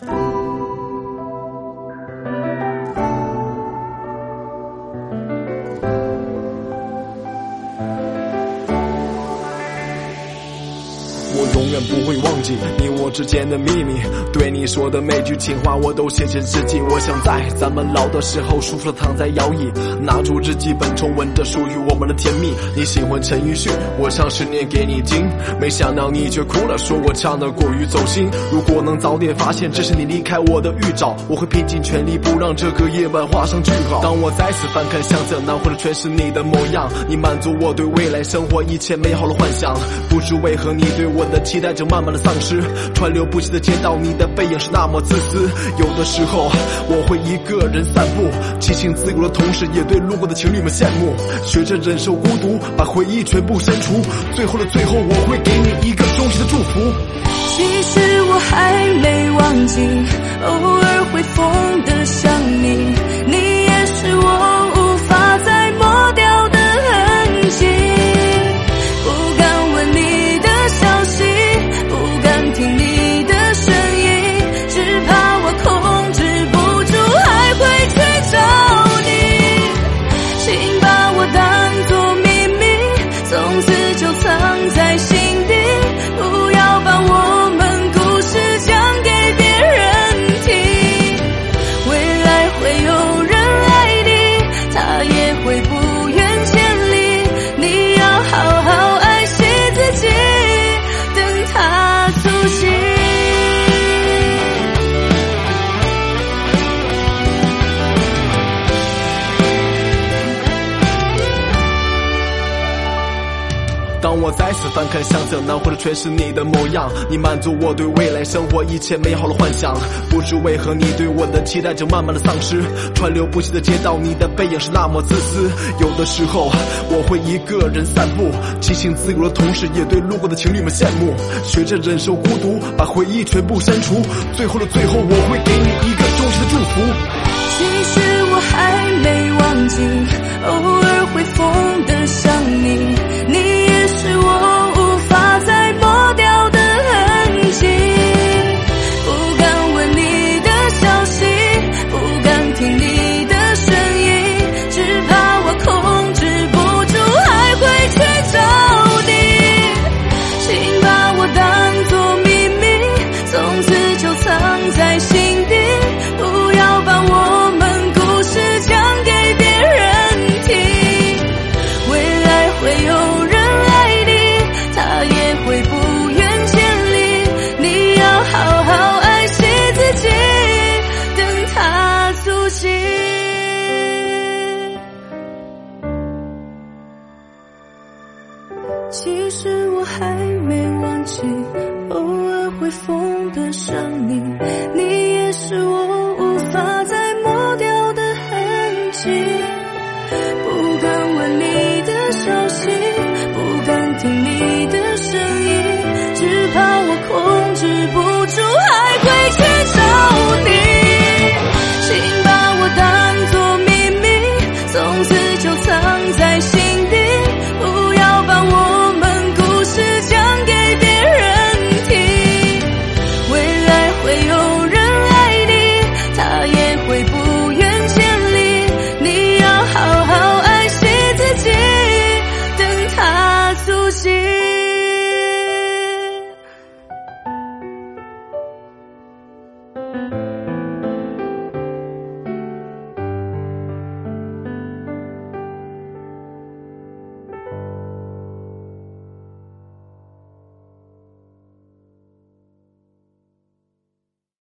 我永远不会忘记你我之间的秘密，对你说的每句情话我都写进日记。我想在咱们老的时候，舒服的躺在摇椅，拿出日记本重温着属于我们的甜蜜。你喜欢陈奕迅，我唱十年给你听，没想到你却哭了，说我唱的过于走心。如果能早点发现这是你离开我的预兆，我会拼尽全力不让这个夜晚画上句号。当我再次翻看相册，拿回的全是你的模样，你满足我对未来生活一切美好的幻想。不知为何你对我的期待就慢慢的丧失，川流不息的街道，你的背影是那么自私。有的时候我会一个人散步，激情自由的同时，也对路过的情侣们羡慕。学着忍受孤独，把回忆全部删除。最后的最后，我会给你一个衷心的祝福。其实我还没忘记，偶尔会疯的想，你我再次翻看相册，拿回的全是你的模样。你满足我对未来生活一切美好的幻想。不知为何你对我的期待就慢慢的丧失。川流不息的街道，你的背影是那么自私。有的时候我会一个人散步，激情自由的同时，也对路过的情侣们羡慕。学着忍受孤独，把回忆全部删除。最后的最后，我会给你一个衷心的祝福。其实我还没忘记，偶尔会疯的想你还没忘记，偶尔会疯的想你，你也是我无法再抹掉的痕迹。不敢问你的消息，不敢听你的声音，只怕我控制不住，还会去找你。请把我当作秘密，从此就藏在心